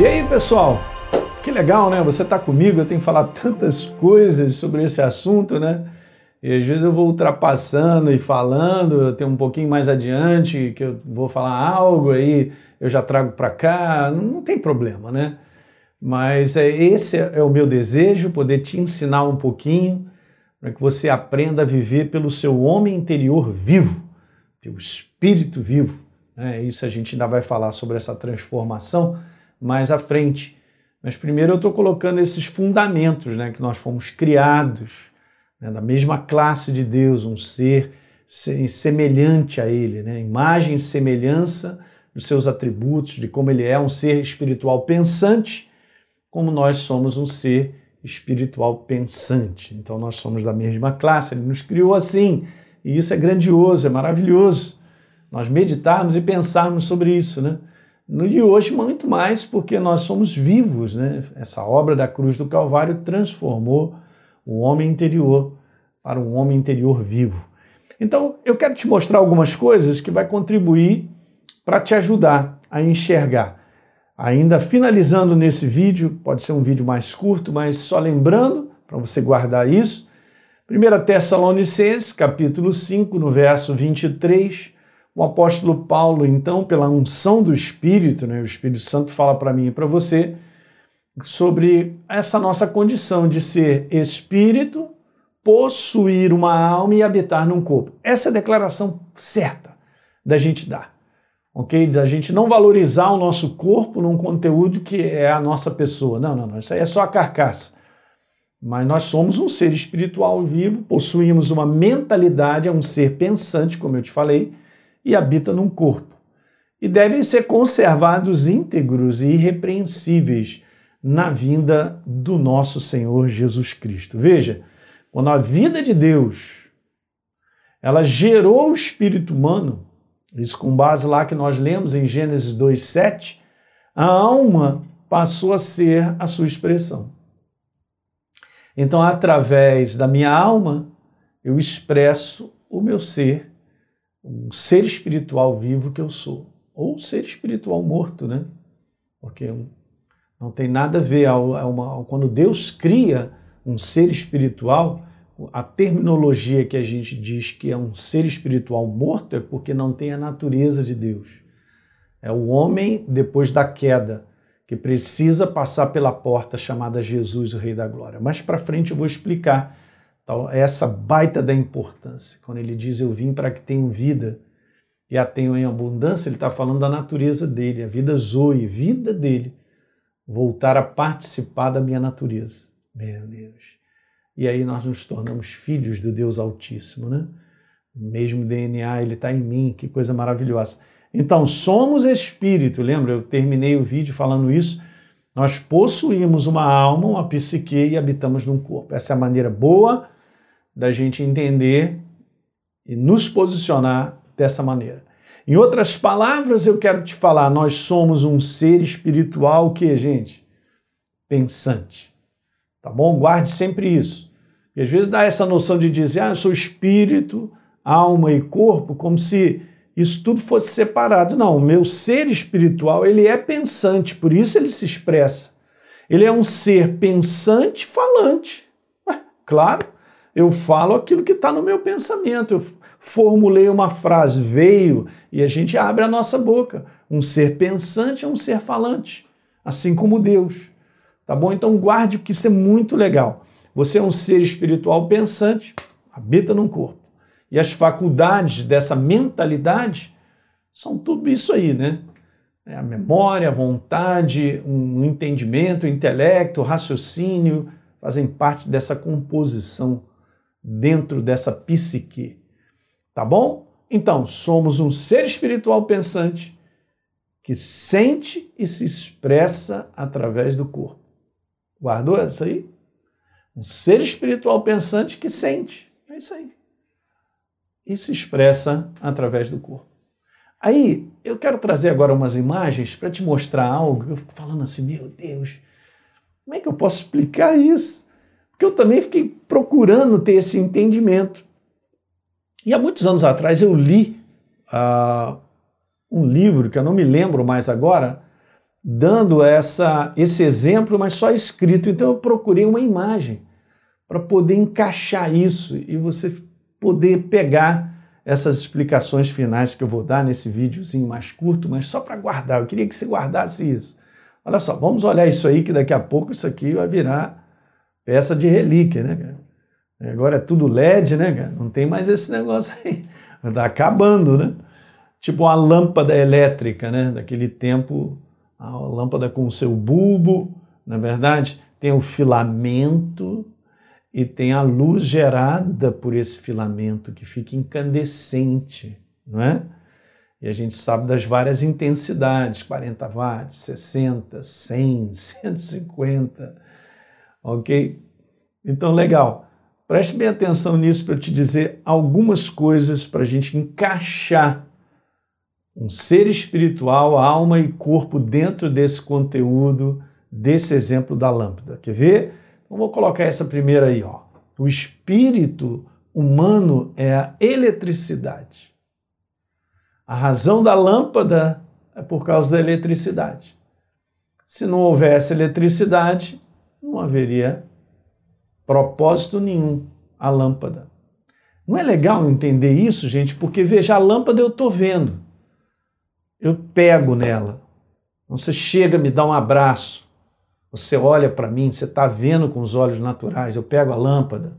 E aí, pessoal? Que legal, né? Você está comigo, eu tenho falado tantas coisas sobre esse assunto, né? E às vezes eu vou ultrapassando e falando, tenho um pouquinho mais adiante que eu vou falar algo, aí eu já trago para cá, não tem problema, né? Mas é, esse é o meu desejo, poder te ensinar um pouquinho, para que você aprenda a viver pelo seu homem interior vivo, teu espírito vivo. Né? Isso a gente ainda vai falar sobre essa transformação mais à frente. Mas primeiro eu estou colocando esses fundamentos, né, que nós fomos criados né, da mesma classe de Deus, um ser semelhante a Ele, né, imagem e semelhança dos seus atributos, de como Ele é um ser espiritual pensante, como nós somos um ser espiritual pensante. Então nós somos da mesma classe, Ele nos criou assim, e isso é grandioso, é maravilhoso. Nós meditarmos e pensarmos sobre isso, né? No de hoje, muito mais, porque nós somos vivos, né? Essa obra da cruz do Calvário transformou o homem interior para um homem interior vivo. Então, eu quero te mostrar algumas coisas que vai contribuir para te ajudar a enxergar. Ainda finalizando nesse vídeo, pode ser um vídeo mais curto, mas só lembrando, para você guardar isso, 1 Tessalonicenses, capítulo 5, no verso 23, o apóstolo Paulo, então, pela unção do Espírito, né, o Espírito Santo fala para mim e para você sobre essa nossa condição de ser espírito, possuir uma alma e habitar num corpo. Essa é a declaração certa da gente dar, ok? Da gente não valorizar o nosso corpo num conteúdo que é a nossa pessoa. Não, não, não. Isso aí é só a carcaça. Mas nós somos um ser espiritual vivo, possuímos uma mentalidade, é um ser pensante, como eu te falei, e habita num corpo. E devem ser conservados íntegros e irrepreensíveis na vinda do nosso Senhor Jesus Cristo. Veja, quando a vida de Deus ela gerou o espírito humano, isso com base lá que nós lemos em Gênesis 2:7, a alma passou a ser a sua expressão. Então, através da minha alma, eu expresso o meu ser um ser espiritual vivo que eu sou, ou ser espiritual morto, né? Porque não tem nada a ver, uma, quando Deus cria um ser espiritual, a terminologia que a gente diz que é um ser espiritual morto é porque não tem a natureza de Deus. É o homem depois da queda que precisa passar pela porta chamada Jesus, o Rei da Glória. Mais para frente eu vou explicar então, essa baita da importância. Quando ele diz eu vim para que tenham vida e a tenham em abundância, ele está falando da natureza dele, a vida zoe, vida dele, voltar a participar da minha natureza. Meu Deus. E aí nós nos tornamos filhos do Deus Altíssimo, né? O mesmo DNA, ele está em mim, que coisa maravilhosa. Então, somos espírito, lembra? Eu terminei o vídeo falando isso. Nós possuímos uma alma, uma psique e habitamos num corpo. Essa é a maneira boa da gente entender e nos posicionar dessa maneira. Em outras palavras, eu quero te falar, nós somos um ser espiritual que, gente, pensante. Tá bom? Guarde sempre isso. E às vezes dá essa noção de dizer, ah, eu sou espírito, alma e corpo, como se isso tudo fosse separado. Não, o meu ser espiritual, ele é pensante, por isso ele se expressa. Ele é um ser pensante falante. Claro, eu falo aquilo que está no meu pensamento. Eu formulei uma frase, veio, e a gente abre a nossa boca. Um ser pensante é um ser falante, assim como Deus. Tá bom? Então guarde, porque isso é muito legal. Você é um ser espiritual pensante, habita num corpo. E as faculdades dessa mentalidade são tudo isso aí, né? É a memória, a vontade, um entendimento, o intelecto, o raciocínio, fazem parte dessa composição dentro dessa psique. Tá bom? Então, somos um ser espiritual pensante que sente e se expressa através do corpo. Guardou isso aí? Um ser espiritual pensante que sente. É isso aí. E se expressa através do corpo. Aí, eu quero trazer agora umas imagens para te mostrar algo. Eu fico falando assim, meu Deus, como é que eu posso explicar isso? Porque eu também fiquei procurando ter esse entendimento. E há muitos anos atrás eu li uh, um livro que eu não me lembro mais agora, dando essa, esse exemplo, mas só escrito. Então eu procurei uma imagem para poder encaixar isso e você poder pegar essas explicações finais que eu vou dar nesse videozinho mais curto, mas só para guardar. Eu queria que você guardasse isso. Olha só, vamos olhar isso aí, que daqui a pouco isso aqui vai virar peça de relíquia, né, cara? Agora é tudo LED, né, cara? Não tem mais esse negócio aí. Está acabando, né? Tipo uma lâmpada elétrica, né? Daquele tempo, a lâmpada com o seu bulbo, na é verdade, tem o filamento e tem a luz gerada por esse filamento que fica incandescente, não é? E a gente sabe das várias intensidades, 40 watts, 60, 100, 150, ok? Então, legal. Preste bem atenção nisso para eu te dizer algumas coisas para a gente encaixar um ser espiritual, alma e corpo dentro desse conteúdo, desse exemplo da lâmpada. Quer ver? Então vou colocar essa primeira aí, ó. O espírito humano é a eletricidade. A razão da lâmpada é por causa da eletricidade. Se não houvesse eletricidade, não haveria propósito nenhum a lâmpada. Não é legal entender isso, gente, porque veja, a lâmpada eu estou vendo. Eu pego nela. Você chega, me dá um abraço. Você olha para mim, você está vendo com os olhos naturais. Eu pego a lâmpada,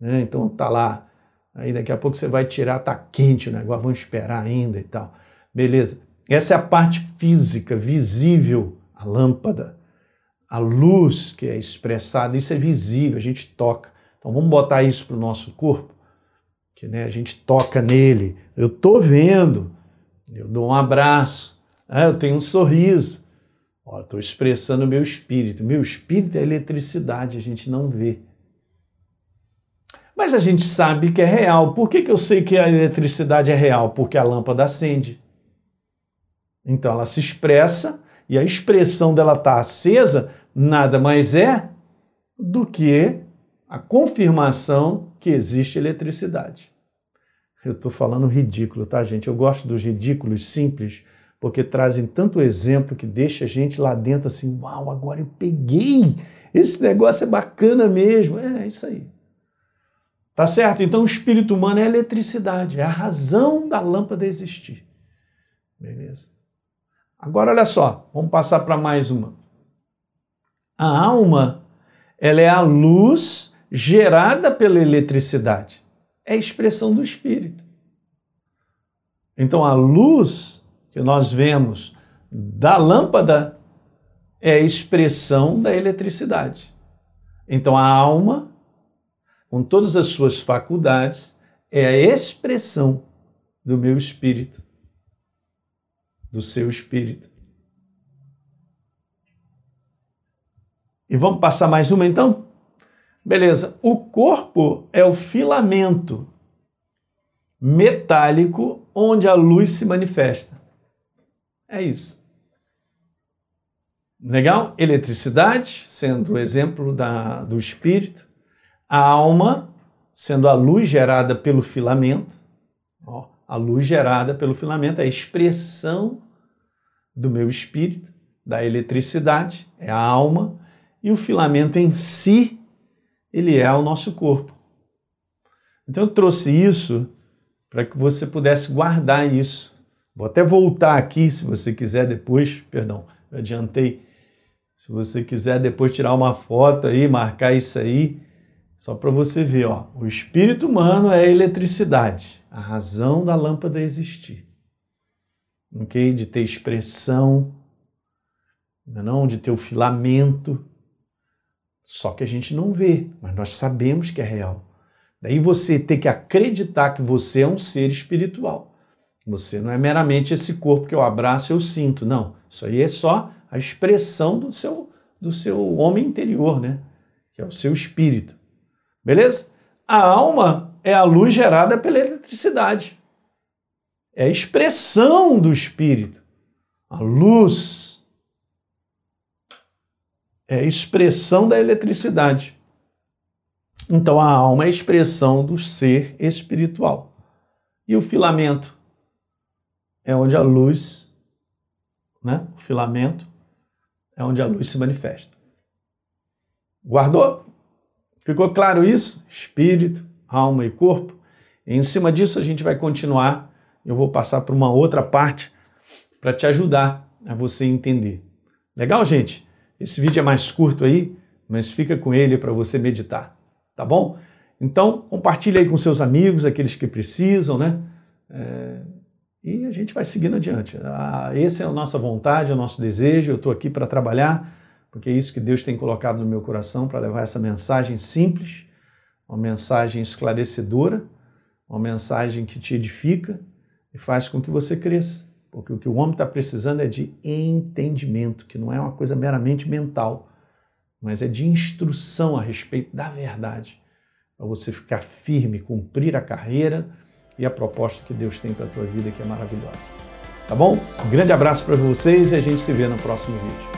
né? então tá lá. Aí daqui a pouco você vai tirar, tá quente o negócio, vamos esperar ainda e tal. Beleza. Essa é a parte física, visível, a lâmpada. A luz que é expressada, isso é visível, a gente toca. Então vamos botar isso para o nosso corpo, que né, a gente toca nele. Eu estou vendo, eu dou um abraço, ah, eu tenho um sorriso. Estou expressando o meu espírito. Meu espírito é eletricidade, a gente não vê. Mas a gente sabe que é real. Por que, que eu sei que a eletricidade é real? Porque a lâmpada acende. Então ela se expressa e a expressão dela estar tá acesa nada mais é do que a confirmação que existe eletricidade. Eu estou falando ridículo, tá, gente? Eu gosto dos ridículos simples, porque trazem tanto exemplo que deixa a gente lá dentro assim, uau, agora eu peguei! Esse negócio é bacana mesmo. É, é isso aí. Tá certo? Então o espírito humano é eletricidade, é a razão da lâmpada existir. Beleza? Agora olha só, vamos passar para mais uma. A alma, ela é a luz gerada pela eletricidade. É a expressão do espírito. Então a luz que nós vemos da lâmpada é a expressão da eletricidade. Então a alma, com todas as suas faculdades, é a expressão do meu espírito, do seu espírito. E vamos passar mais uma então? Beleza. O corpo é o filamento metálico onde a luz se manifesta. É isso. Legal? Eletricidade, sendo o exemplo da, do espírito. A alma, sendo a luz gerada pelo filamento. Ó, a luz gerada pelo filamento é a expressão do meu espírito, da eletricidade, é a alma e o filamento em si, ele é o nosso corpo. Então eu trouxe isso para que você pudesse guardar isso. Vou até voltar aqui, se você quiser depois, perdão, adiantei. Se você quiser depois tirar uma foto aí, marcar isso aí, só para você ver, ó, o espírito humano é a eletricidade, a razão da lâmpada existir. OK? De ter expressão, não, é de ter o filamento, só que a gente não vê, mas nós sabemos que é real. Daí você tem que acreditar que você é um ser espiritual. Você não é meramente esse corpo que eu abraço e eu sinto. Não. Isso aí é só a expressão do seu, do seu homem interior, né? Que é o seu espírito. Beleza? A alma é a luz gerada pela eletricidade. É a expressão do espírito. A luz é expressão da eletricidade. Então a alma é a expressão do ser espiritual. E o filamento é onde a luz, né, o filamento, é onde a luz se manifesta. Guardou? Ficou claro isso? Espírito, alma e corpo. E em cima disso a gente vai continuar. Eu vou passar para uma outra parte para te ajudar a você entender. Legal, gente? Esse vídeo é mais curto aí, mas fica com ele para você meditar, tá bom? Então, compartilhe aí com seus amigos, aqueles que precisam, né? É, e a gente vai seguindo adiante. Ah, essa é a nossa vontade, é o nosso desejo. Eu estou aqui para trabalhar, porque é isso que Deus tem colocado no meu coração para levar essa mensagem simples, uma mensagem esclarecedora, uma mensagem que te edifica e faz com que você cresça. Porque o que o homem está precisando é de entendimento, que não é uma coisa meramente mental, mas é de instrução a respeito da verdade, para você ficar firme, cumprir a carreira e a proposta que Deus tem para a tua vida, que é maravilhosa. Tá bom? Um grande abraço para vocês e a gente se vê no próximo vídeo.